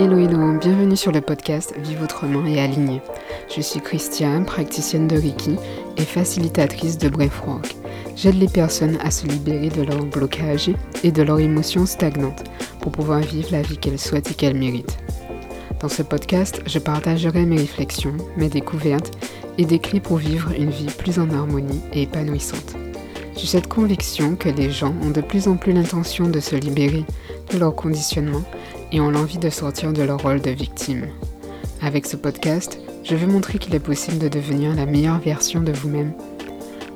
Hello hello, bienvenue sur le podcast Vive autrement et aligné. Je suis Christiane, praticienne de Reiki et facilitatrice de Breathwork. J'aide les personnes à se libérer de leurs blocages et de leurs émotions stagnantes pour pouvoir vivre la vie qu'elles souhaitent et qu'elles méritent. Dans ce podcast, je partagerai mes réflexions, mes découvertes et des clés pour vivre une vie plus en harmonie et épanouissante. J'ai cette conviction que les gens ont de plus en plus l'intention de se libérer de leur conditionnement et ont l'envie de sortir de leur rôle de victime. Avec ce podcast, je veux montrer qu'il est possible de devenir la meilleure version de vous-même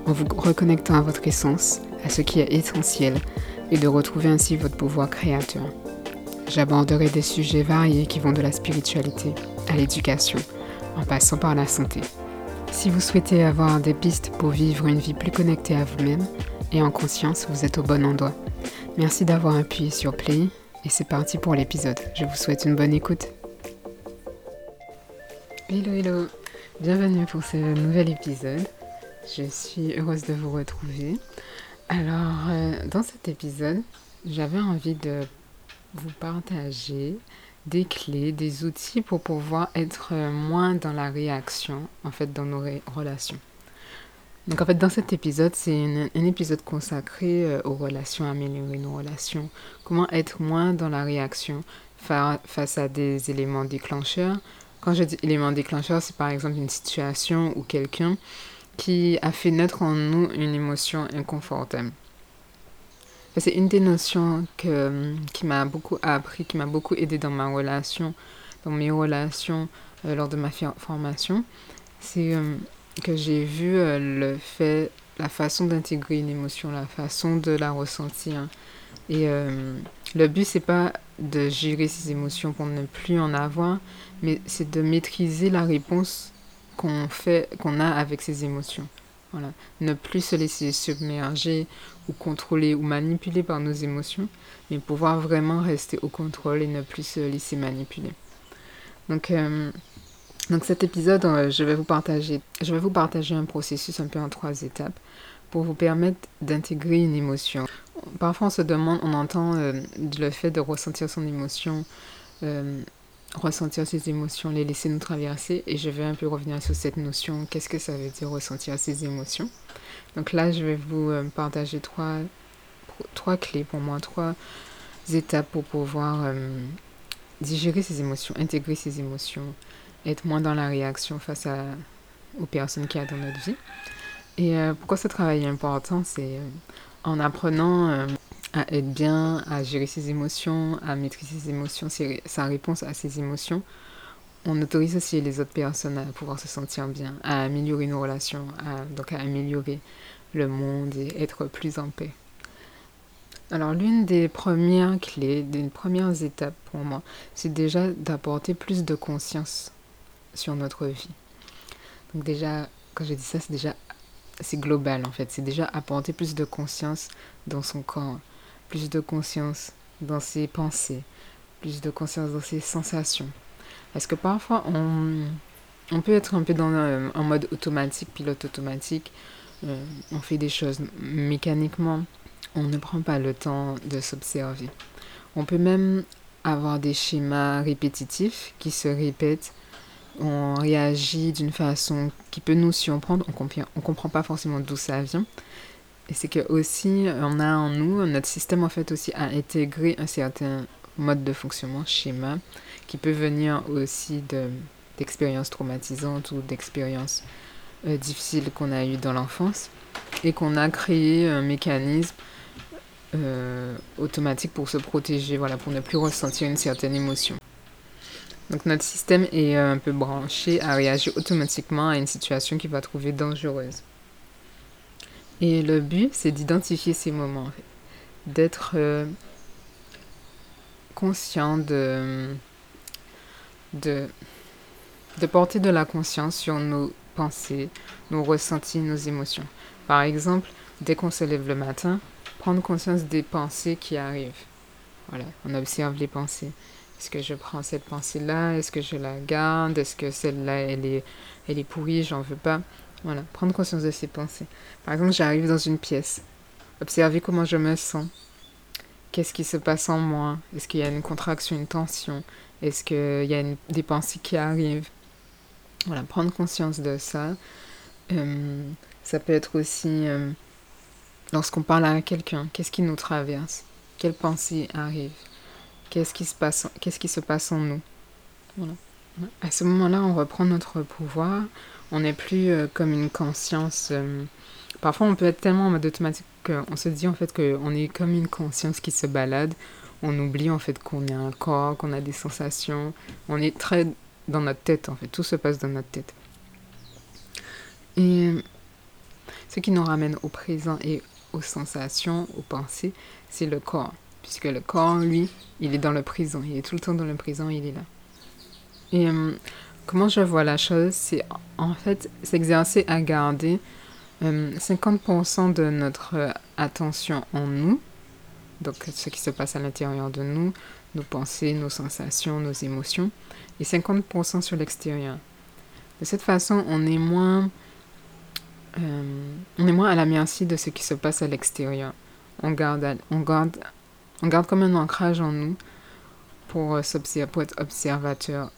en vous reconnectant à votre essence, à ce qui est essentiel et de retrouver ainsi votre pouvoir créateur. J'aborderai des sujets variés qui vont de la spiritualité à l'éducation, en passant par la santé. Si vous souhaitez avoir des pistes pour vivre une vie plus connectée à vous-même et en conscience, vous êtes au bon endroit. Merci d'avoir appuyé sur Play et c'est parti pour l'épisode. Je vous souhaite une bonne écoute. Hello hello, bienvenue pour ce nouvel épisode. Je suis heureuse de vous retrouver. Alors, euh, dans cet épisode, j'avais envie de vous partager des clés, des outils pour pouvoir être moins dans la réaction, en fait, dans nos relations. Donc en fait, dans cet épisode, c'est un épisode consacré euh, aux relations, améliorer nos relations, comment être moins dans la réaction face à des éléments déclencheurs. Quand je dis éléments déclencheurs, c'est par exemple une situation ou quelqu'un qui a fait naître en nous une émotion inconfortable. C'est une des notions que, qui m'a beaucoup appris, qui m'a beaucoup aidé dans ma relation, dans mes relations euh, lors de ma formation. C'est euh, que j'ai vu euh, le fait, la façon d'intégrer une émotion, la façon de la ressentir. Et euh, le but, c'est pas de gérer ses émotions pour ne plus en avoir, mais c'est de maîtriser la réponse qu'on fait, qu'on a avec ses émotions. Voilà. Ne plus se laisser submerger ou contrôler ou manipuler par nos émotions, mais pouvoir vraiment rester au contrôle et ne plus se laisser manipuler. Donc, euh, donc cet épisode, euh, je vais vous partager, je vais vous partager un processus un peu en trois étapes pour vous permettre d'intégrer une émotion. Parfois on se demande, on entend euh, le fait de ressentir son émotion, euh, ressentir ses émotions, les laisser nous traverser et je vais un peu revenir sur cette notion, qu'est-ce que ça veut dire ressentir ses émotions. Donc là je vais vous partager trois, trois clés pour moi, trois étapes pour pouvoir digérer ses émotions, intégrer ses émotions, être moins dans la réaction face aux personnes qu'il y a dans notre vie. Et euh, pourquoi ce travail est important, c'est euh, en apprenant euh, à être bien, à gérer ses émotions, à maîtriser ses émotions, sa réponse à ses émotions, on autorise aussi les autres personnes à pouvoir se sentir bien, à améliorer nos relations, donc à améliorer le monde et être plus en paix. Alors l'une des premières clés, des premières étapes pour moi, c'est déjà d'apporter plus de conscience sur notre vie. Donc déjà, quand je dis ça, c'est déjà c'est global en fait. C'est déjà apporter plus de conscience dans son corps, plus de conscience dans ses pensées, plus de conscience dans ses sensations. Parce que parfois on, peut être un peu dans un, en mode automatique, pilote automatique. Euh, on fait des choses mécaniquement. On ne prend pas le temps de s'observer. On peut même avoir des schémas répétitifs qui se répètent on réagit d'une façon qui peut nous surprendre, on comprend, on comprend pas forcément d'où ça vient. Et c'est que aussi, on a en nous, notre système en fait aussi a intégré un certain mode de fonctionnement, schéma, qui peut venir aussi de, d'expériences traumatisantes ou d'expériences euh, difficiles qu'on a eues dans l'enfance et qu'on a créé un mécanisme euh, automatique pour se protéger, voilà, pour ne plus ressentir une certaine émotion. Donc notre système est euh, un peu branché à réagir automatiquement à une situation qu'il va trouver dangereuse. Et le but, c'est d'identifier ces moments, d'être euh, conscient de, de, de porter de la conscience sur nos pensées, nos ressentis, nos émotions. Par exemple, dès qu'on se lève le matin, prendre conscience des pensées qui arrivent. Voilà, on observe les pensées. Est-ce que je prends cette pensée-là? Est-ce que je la garde? Est-ce que celle-là, elle est, elle est pourrie? J'en veux pas. Voilà, prendre conscience de ces pensées. Par exemple, j'arrive dans une pièce. Observer comment je me sens. Qu'est-ce qui se passe en moi? Est-ce qu'il y a une contraction, une tension? Est-ce qu'il y a des pensées qui arrivent? Voilà, prendre conscience de ça. Ça peut être aussi lorsqu'on parle à quelqu'un, qu'est-ce qui nous traverse? Quelles pensées arrivent Qu'est-ce qui se passe, qu'est-ce qui se passe en nous voilà. À ce moment-là, on reprend notre pouvoir. On n'est plus euh, comme une conscience. parfois, on peut être tellement en mode automatique qu'on se dit en fait qu'on est comme une conscience qui se balade. On oublie en fait qu'on est un corps, qu'on a des sensations. On est très dans notre tête en fait. Tout se passe dans notre tête. Et ce qui nous ramène au présent et aux sensations, aux pensées, c'est le corps. Puisque le corps, lui, il est dans le présent. Il est tout le temps dans le présent, il est là. Et euh, comment je vois la chose, c'est en fait s'exercer à garder 50% euh, de notre attention en nous, donc ce qui se passe à l'intérieur de nous, nos pensées, nos sensations, nos émotions, et 50% sur l'extérieur. De cette façon, on est moins euh, on est moins à la merci de ce qui se passe à l'extérieur. On garde, on, garde, on garde comme un ancrage en nous pour, euh, pour être observateur.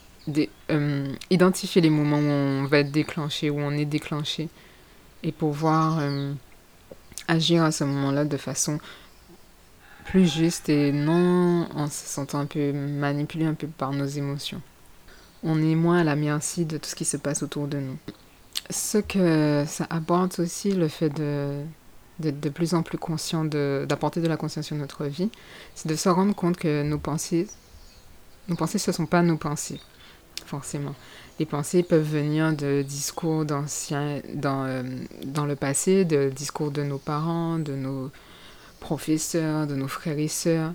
Euh, identifier les moments où on va être déclenché, où on est déclenché, et pouvoir agir à ce moment-là de façon plus juste et non en se sentant un peu manipulé un peu par nos émotions. On est moins à la merci de tout ce qui se passe autour de nous ce que ça aborde aussi, le fait de d'être de plus en plus conscient, d'apporter de, la conscience sur notre vie, c'est de se rendre compte que nos pensées, nos pensées, ce ne sont pas nos pensées, forcément. Les pensées peuvent venir de discours d'anciens, dans, euh, dans le passé, de discours de nos parents, de nos professeurs, de nos frères et sœurs,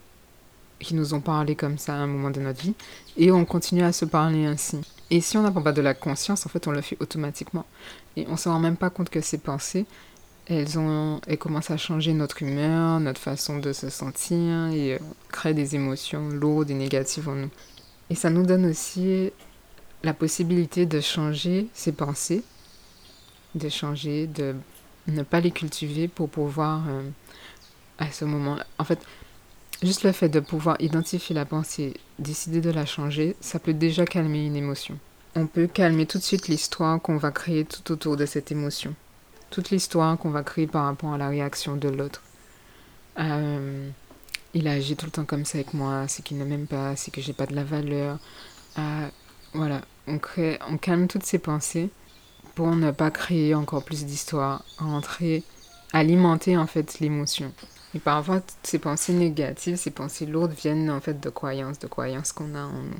qui nous ont parlé comme ça à un moment de notre vie, et on continue à se parler ainsi. Et si on n'a pas de la conscience, en fait, on le fait automatiquement. Et on ne se rend même pas compte que ces pensées, elles, ont, elles commencent à changer notre humeur, notre façon de se sentir et euh, créent des émotions lourdes et négatives en nous. Et ça nous donne aussi la possibilité de changer ces pensées, de changer, de ne pas les cultiver pour pouvoir, euh, à ce moment-là, en fait, Juste le fait de pouvoir identifier la pensée, décider de la changer, ça peut déjà calmer une émotion. On peut calmer tout de suite l'histoire qu'on va créer tout autour de cette émotion. Toute l'histoire qu'on va créer par rapport à la réaction de l'autre. Euh, il a agi tout le temps comme ça avec moi, c'est qu'il ne m'aime pas, c'est que j'ai pas de la valeur. Euh, voilà, on, crée, on calme toutes ces pensées pour ne pas créer encore plus d'histoire, rentrer, alimenter en fait l'émotion. Et parfois, ces pensées négatives, ces pensées lourdes viennent en fait de croyances, de croyances qu'on a en nous.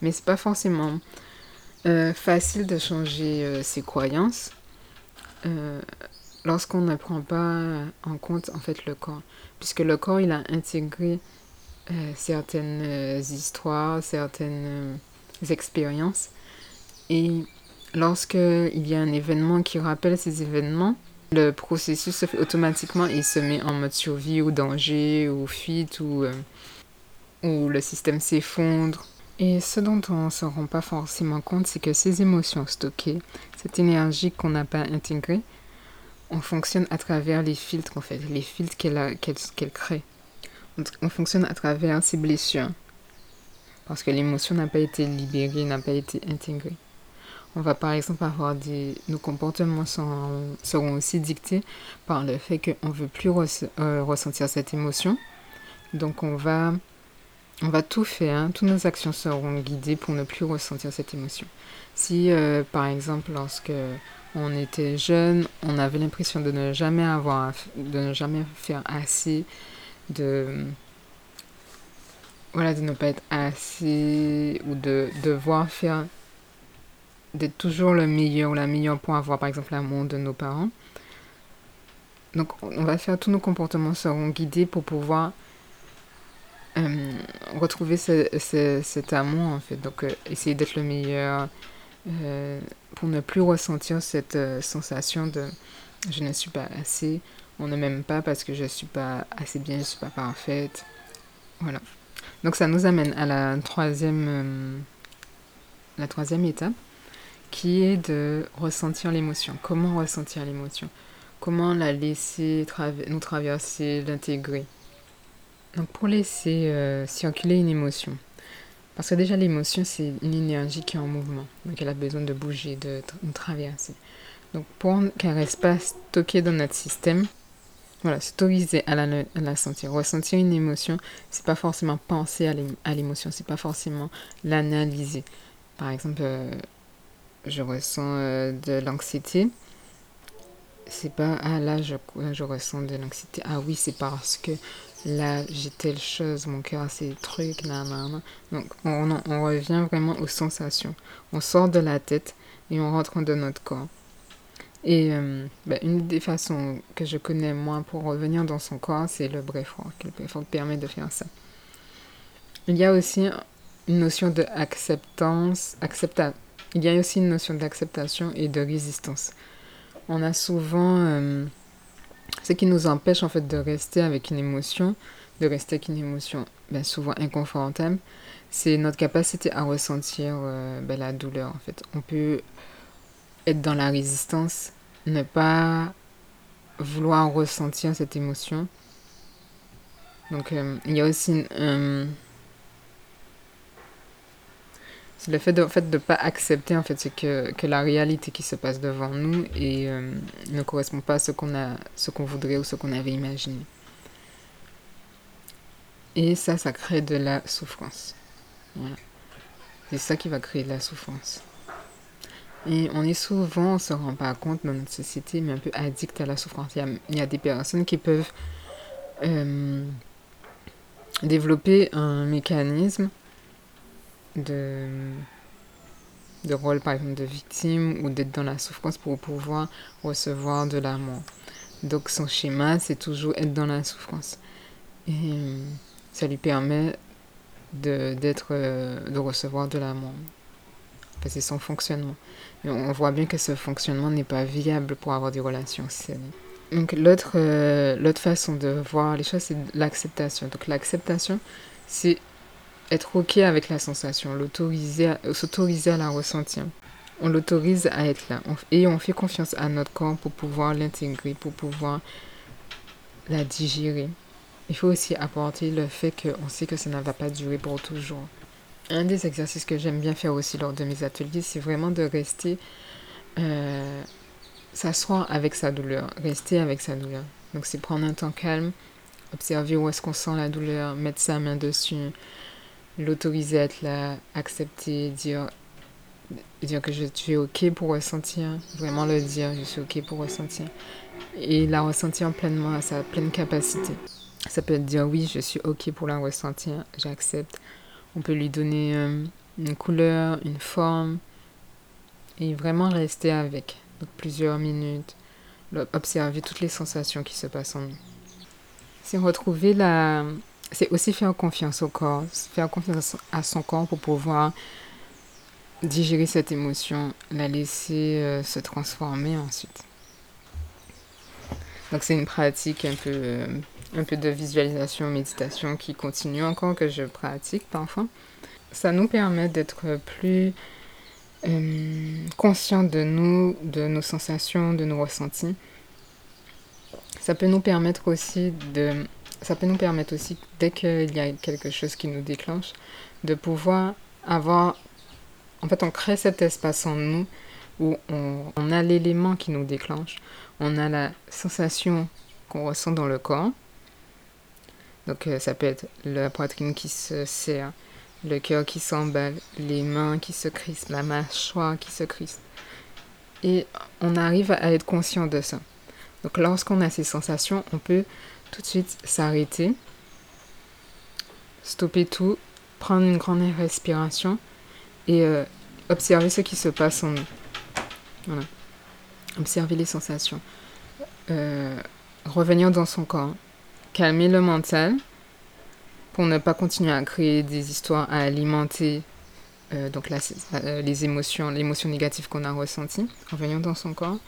Mais c'est pas forcément euh, facile de changer euh, ces croyances euh, lorsqu'on ne prend pas en compte en fait le corps. Puisque le corps, il a intégré certaines histoires, certaines expériences. Et lorsque il y a un événement qui rappelle ces événements, le processus se fait automatiquement et se met en mode survie ou danger ou fuite ou, euh, le système s'effondre. Et ce dont on ne se rend pas forcément compte, c'est que ces émotions stockées, cette énergie qu'on n'a pas intégrée, on fonctionne à travers les filtres en fait, les filtres qu'elle crée. On fonctionne à travers ces blessures. Parce que l'émotion n'a pas été libérée, n'a pas été intégrée. On va par exemple avoir des... Nos comportements seront aussi dictés par le fait qu'on ne veut plus euh, ressentir cette émotion. Donc on va, on va tout faire, hein. toutes nos actions seront guidées pour ne plus ressentir cette émotion. Si euh, par exemple lorsque on était jeune, on avait l'impression de ne jamais avoir, de ne jamais faire assez, de voilà, de ne pas être assez ou de devoir faire d'être toujours le meilleur ou la meilleure pour avoir par exemple l'amour de nos parents. Donc on va faire, tous nos comportements seront guidés pour pouvoir euh, retrouver cet amour en fait. Donc euh, essayer d'être le meilleur euh, pour ne plus ressentir cette sensation de je ne suis pas assez, on ne m'aime pas parce que je ne suis pas assez bien, je ne suis pas parfaite. Voilà. Donc ça nous amène à la troisième, la troisième étape qui est de ressentir l'émotion. Comment ressentir l'émotion? Comment la laisser nous traverser, l'intégrer? Donc pour laisser euh, circuler une émotion, Parce que déjà, l'émotion, c'est une énergie qui est en mouvement. Donc, elle a besoin de bouger, de, traverser. Donc, pour qu'elle reste pas stockée dans notre système, voilà, s'autoriser à la, à la sentir. Ressentir une émotion, c'est pas forcément penser à l'émotion, c'est pas forcément l'analyser. Par exemple, euh, je ressens euh, de l'anxiété. C'est pas, ah là, je, je ressens de l'anxiété. Ah oui, c'est parce que là, j'ai telle chose, mon cœur a ces trucs, nan, Donc, on, on revient vraiment aux sensations. On sort de la tête et on rentre dans notre corps. Et euh, ben, une des façons que je connais moi pour revenir dans son corps, c'est le breathwork. Le breathwork permet de faire ça. Il y a aussi une notion d'acceptance, accepta il y a aussi une notion d'acceptation et de résistance. On a souvent euh, ce qui nous empêche en fait de rester avec une émotion, de rester avec une émotion ben, souvent inconfortable, c'est notre capacité à ressentir euh, ben, la douleur en fait. On peut être dans la résistance, ne pas vouloir ressentir cette émotion. Donc euh, il y a aussi c'est le fait de fait de pas accepter en fait que, que la réalité qui se passe devant nous et euh, ne correspond pas à ce qu'on a qu'on voudrait ou ce qu'on avait imaginé. Et ça ça crée de la souffrance. Voilà. C'est ça qui va créer de la souffrance. Et on est souvent, on ne se rend pas compte dans notre société, mais un peu addict à la souffrance. Il y a, des personnes qui peuvent euh, développer un mécanisme de, de rôle, par exemple, de victime ou d'être dans la souffrance pour pouvoir recevoir de l'amour. Donc son schéma, c'est toujours être dans la souffrance. Et euh, ça lui permet de, d'être, euh, de recevoir de l'amour c'est son fonctionnement. Et on voit bien que ce fonctionnement n'est pas viable pour avoir des relations saines. Donc l'autre euh, l'autre façon de voir les choses, c'est l'acceptation. Donc l'acceptation, c'est être OK avec la sensation, s'autoriser à la ressentir. On l'autorise à être là. et on fait confiance à notre corps pour pouvoir l'intégrer, pour pouvoir la digérer. Il faut aussi apporter le fait qu'on sait que ça ne va pas durer pour toujours. Un des exercices que j'aime bien faire aussi lors de mes ateliers, c'est vraiment de rester, euh, s'asseoir avec sa douleur, rester avec sa douleur. Donc c'est prendre un temps calme, observer où est-ce qu'on sent la douleur, mettre sa main dessus, l'autoriser à être là, accepter, dire, dire que je suis ok pour ressentir, vraiment le dire, je suis ok pour ressentir, et la ressentir pleinement à sa pleine capacité. Ça peut être dire oui, je suis ok pour la ressentir, j'accepte on peut lui donner euh, une couleur, une forme et vraiment rester avec. Donc plusieurs minutes, observer toutes les sensations qui se passent en nous. C'est retrouver la... C'est aussi faire confiance au corps, faire confiance à son corps pour pouvoir digérer cette émotion, la laisser euh, se transformer ensuite. Donc c'est une pratique un peu euh, un peu de visualisation, méditation qui continue encore, que je pratique parfois. Ça nous permet d'être plus euh, conscients de nous, de nos sensations, de nos ressentis. Ça peut nous permettre aussi de... Ça peut nous permettre aussi, dès qu'il y a quelque chose qui nous déclenche, de pouvoir avoir... En fait, on crée cet espace en nous où on, on a l'élément qui nous déclenche, on a la sensation qu'on ressent dans le corps, donc euh, ça peut être la poitrine qui se serre, le cœur qui s'emballe, les mains qui se crispent, la mâchoire qui se crispe. Et on arrive à être conscient de ça. Donc lorsqu'on a ces sensations, on peut tout de suite s'arrêter, stopper tout, prendre une grande respiration et euh, observer ce qui se passe en nous. Voilà. Observer les sensations. Euh, revenir dans son corps calmer le mental pour ne pas continuer à créer des histoires, à alimenter euh, donc les émotions, l'émotion négative qu'on a ressentie en venant dans son corps.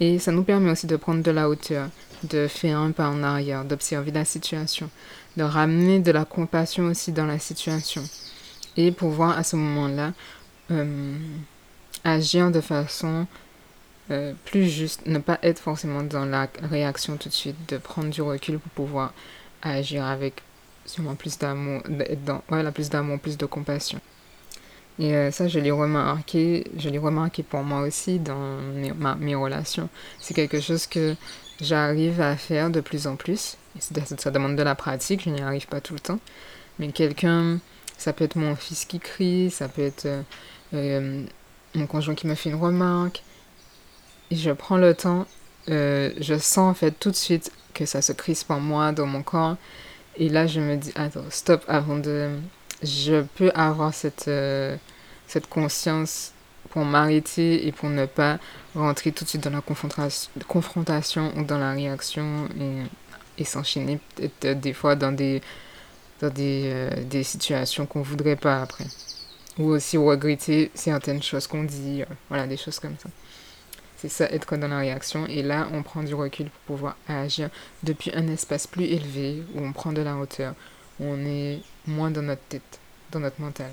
Et ça nous permet aussi de prendre de la hauteur, de faire un pas en arrière, d'observer la situation, de ramener de la compassion aussi dans la situation. Et pouvoir à ce moment-là euh, agir de façon euh, plus juste, ne pas être forcément dans la réaction tout de suite, de prendre du recul pour pouvoir agir avec sûrement plus d'amour, voilà, plus d'amour, plus de compassion. Et euh, ça, je l'ai remarqué, je l'ai remarqué pour moi aussi dans mes, relations. C'est quelque chose que j'arrive à faire de plus en plus. Et ça demande de la pratique, je n'y arrive pas tout le temps. Mais quelqu'un, ça peut être mon fils qui crie, ça peut être euh, euh, mon conjoint qui me fait une remarque. Et je prends le temps, je sens en fait tout de suite que ça se crispe en moi, dans mon corps. Et là, je me dis, attends, stop, avant de... Je peux avoir cette, euh, cette conscience pour m'arrêter et pour ne pas rentrer tout de suite dans la confrontation, ou dans la réaction et, et s'enchaîner peut-être euh, des fois dans des, dans des, euh, des situations qu'on voudrait pas après. Ou aussi regretter certaines choses qu'on dit, voilà, des choses comme ça. C'est ça, être dans la réaction. Et là, on prend du recul pour pouvoir agir depuis un espace plus élevé, où on prend de la hauteur, on est moins dans notre tête, dans notre mental.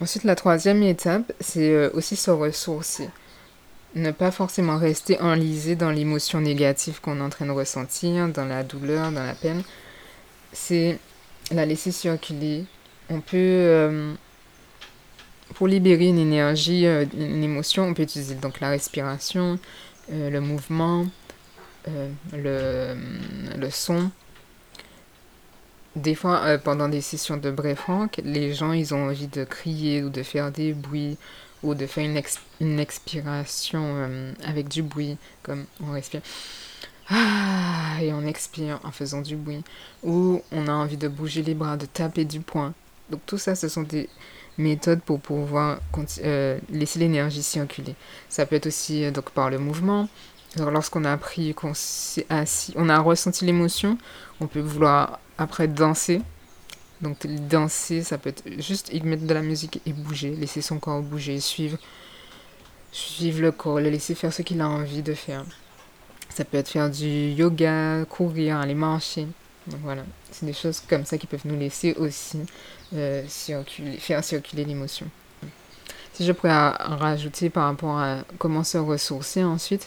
Ensuite, la troisième étape, c'est euh, aussi se ressourcer. Ne pas forcément rester enlisé dans l'émotion négative qu'on est en train de ressentir, dans la douleur, dans la peine. C'est la laisser circuler. On peut euh, pour libérer une énergie, euh, une émotion, on peut utiliser donc la respiration, le mouvement, le, son. Des fois, pendant des sessions de Frank, les gens, ils ont envie de crier ou de faire des bruits ou de faire une, une expiration avec du bruit, comme on respire. Ah, et on expire en faisant du bruit. Ou on a envie de bouger les bras, de taper du poing. Donc tout ça, ce sont des, méthode pour pouvoir euh, laisser l'énergie circuler. Ça peut être aussi euh, donc par le mouvement. Lorsqu'on a appris qu'on s'est assis, on a ressenti l'émotion, on peut vouloir après danser. Donc danser, ça peut être juste mettre de la musique et bouger, laisser son corps bouger, suivre, suivre le corps, le laisser faire ce qu'il a envie de faire. Ça peut être faire du yoga, courir, aller marcher. Donc voilà, c'est des choses comme ça qui peuvent nous laisser aussi euh, faire circuler l'émotion. Si je pourrais rajouter par rapport à comment se ressourcer ensuite,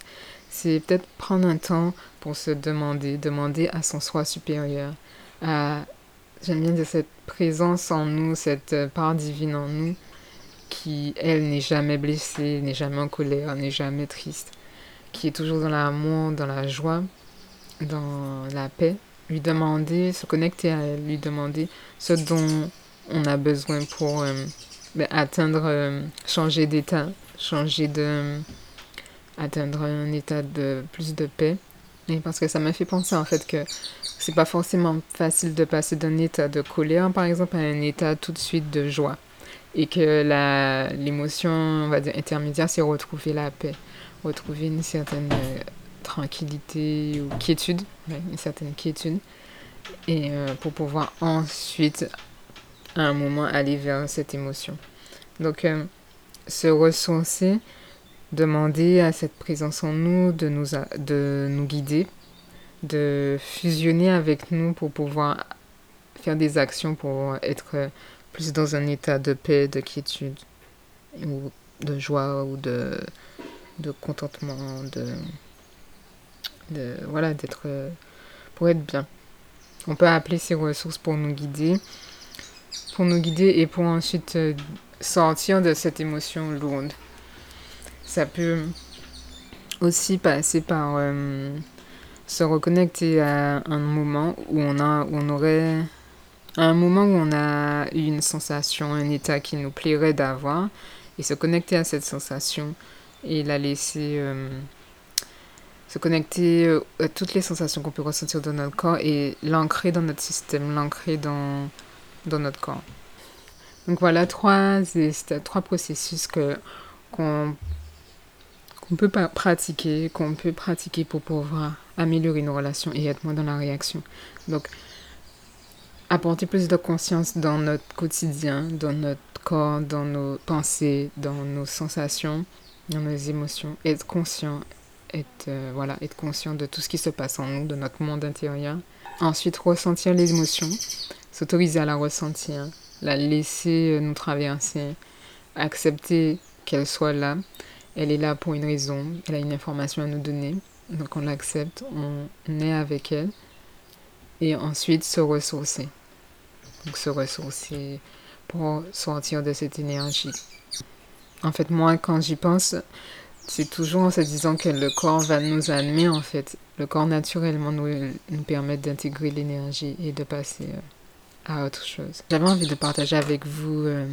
c'est peut-être prendre un temps pour se demander, demander à son soi supérieur, à, j'aime bien dire cette présence en nous, cette part divine en nous, qui, elle, n'est jamais blessée, n'est jamais en colère, n'est jamais triste, qui est toujours dans l'amour, dans la joie, dans la paix, lui demander, se connecter à elle, lui demander ce dont on a besoin pour euh, ben, atteindre, euh, changer d'état, changer de. atteindre un état de plus de paix. Et parce que ça m'a fait penser en fait que c'est pas forcément facile de passer d'un état de colère par exemple à un état tout de suite de joie. Et que l'émotion, on va dire, intermédiaire, c'est retrouver la paix, retrouver une certaine euh, tranquillité ou quiétude, une certaine quiétude. Et pour pouvoir ensuite à un moment aller vers cette émotion. Donc, euh, se ressourcer, demander à cette présence en nous de nous, de nous guider, de fusionner avec nous pour pouvoir faire des actions pour être plus dans un état de paix, de quiétude, ou de joie, ou de, de contentement, de, de voilà, d'être pour être bien. On peut appeler ces ressources pour nous guider pour nous guider et pour ensuite euh, sortir de cette émotion lourde. Ça peut aussi passer par euh, se reconnecter à un moment où on a, où on aurait, un moment où on a eu une sensation, un état qui nous plairait d'avoir, et se connecter à cette sensation et la laisser euh, se connecter à toutes les sensations qu'on peut ressentir dans notre corps et l'ancrer dans notre système, l'ancrer dans dans notre corps. Donc voilà trois, trois processus que, qu'on, qu'on peut pratiquer, qu'on peut pratiquer pour pouvoir améliorer nos relations et être moins dans la réaction. Donc, apporter plus de conscience dans notre quotidien, dans notre corps, dans nos pensées, dans nos sensations, dans nos émotions, être conscient, être, euh, voilà, être conscient de tout ce qui se passe en nous, de notre monde intérieur. Ensuite, ressentir les émotions, s'autoriser à la ressentir, la laisser euh, nous traverser, accepter qu'elle soit là. Elle est là pour une raison, elle a une information à nous donner, donc on l'accepte, on est avec elle. et ensuite se ressourcer. Donc se ressourcer pour sortir de cette énergie. En fait, moi, quand j'y pense, c'est toujours en se disant que le corps va nous amener, en fait. Le corps naturellement nous, nous permet d'intégrer l'énergie et de passer euh, à autre chose. J'avais envie de partager avec vous euh,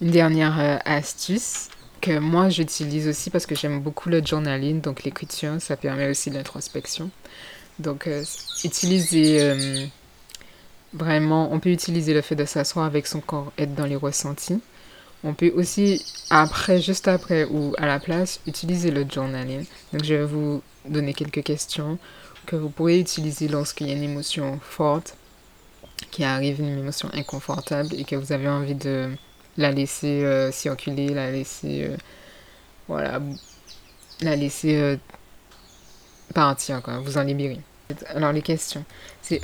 une dernière euh, astuce que moi j'utilise aussi parce que j'aime beaucoup le journaling, donc l'écriture, ça permet aussi l'introspection. Donc, utiliser vraiment, on peut utiliser le fait de s'asseoir avec son corps, être dans les ressentis. On peut aussi, après, juste après ou à la place, utiliser le journaling. Donc, je vais vous donner quelques questions que vous pourrez utiliser lorsqu'il y a une émotion forte qui arrive, une émotion inconfortable et que vous avez envie de la laisser euh, circuler, la laisser, euh, voilà, la laisser euh, partir, quoi, vous en libérer. Alors, les questions. C'est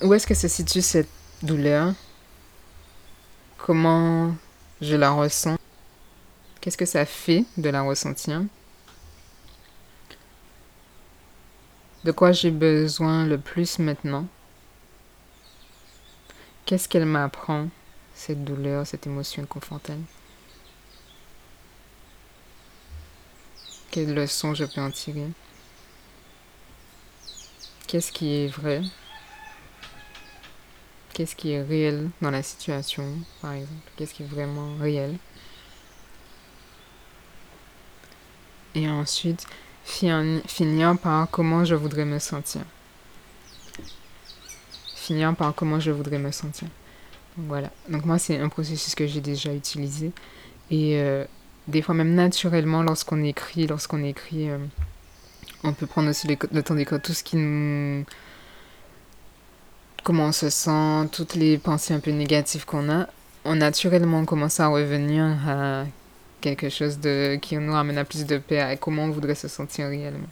où est-ce que se situe cette douleur? Comment je la ressens? Qu'est-ce que ça fait de la ressentir? De quoi j'ai besoin le plus maintenant? Qu'est-ce qu'elle m'apprend, cette douleur, cette émotion inconfortable Quelle leçon je peux en tirer? Qu'est-ce qui est vrai? Qu'est-ce qui est réel dans la situation, par exemple? Qu'est-ce qui est vraiment réel? Et ensuite, finir par comment je voudrais me sentir. Finir par comment je voudrais me sentir. Voilà. Donc moi, c'est un processus que j'ai déjà utilisé. Et euh, des fois, même naturellement, lorsqu'on écrit, lorsqu'on écrit, euh, on peut prendre aussi le temps d'écrire tout ce qui nous comment on se sent, toutes les pensées un peu négatives qu'on a, on naturellement commence à revenir à quelque chose de, qui nous ramène à plus de paix, à comment on voudrait se sentir réellement.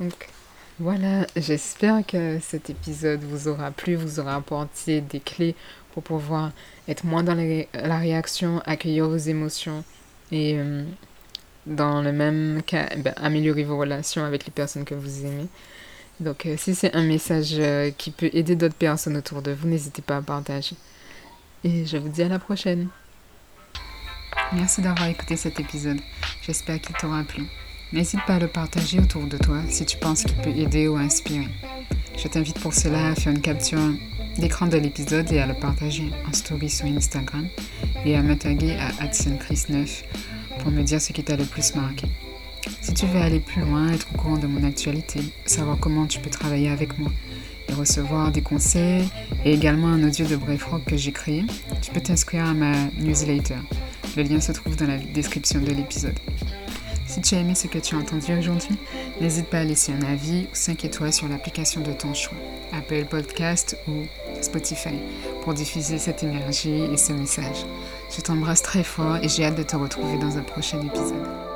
Donc voilà, j'espère que cet épisode vous aura plu, vous aura apporté des clés pour pouvoir être moins dans la réaction, accueillir vos émotions et euh, dans le même cas, ben, améliorer vos relations avec les personnes que vous aimez. Donc euh, si c'est un message euh, qui peut aider d'autres personnes autour de vous, n'hésitez pas à partager. Et je vous dis à la prochaine. Merci d'avoir écouté cet épisode. J'espère qu'il t'aura plu. N'hésite pas à le partager autour de toi si tu penses qu'il peut aider ou inspirer. Je t'invite pour cela à faire une capture d'écran de l'épisode et à le partager en story sur Instagram et à me à AdsonChris9 pour me dire ce qui t'a le plus marqué. Si tu veux aller plus loin, être au courant de mon actualité, savoir comment tu peux travailler avec moi et recevoir des conseils et également un audio de Brave Rock que j'ai créé, tu peux t'inscrire à ma newsletter. Le lien se trouve dans la description de l'épisode. Si tu as aimé ce que tu as entendu aujourd'hui, n'hésite pas à laisser un avis ou 5 étoiles sur l'application de ton choix, Apple Podcast ou Spotify, pour diffuser cette énergie et ce message. Je t'embrasse très fort et j'ai hâte de te retrouver dans un prochain épisode.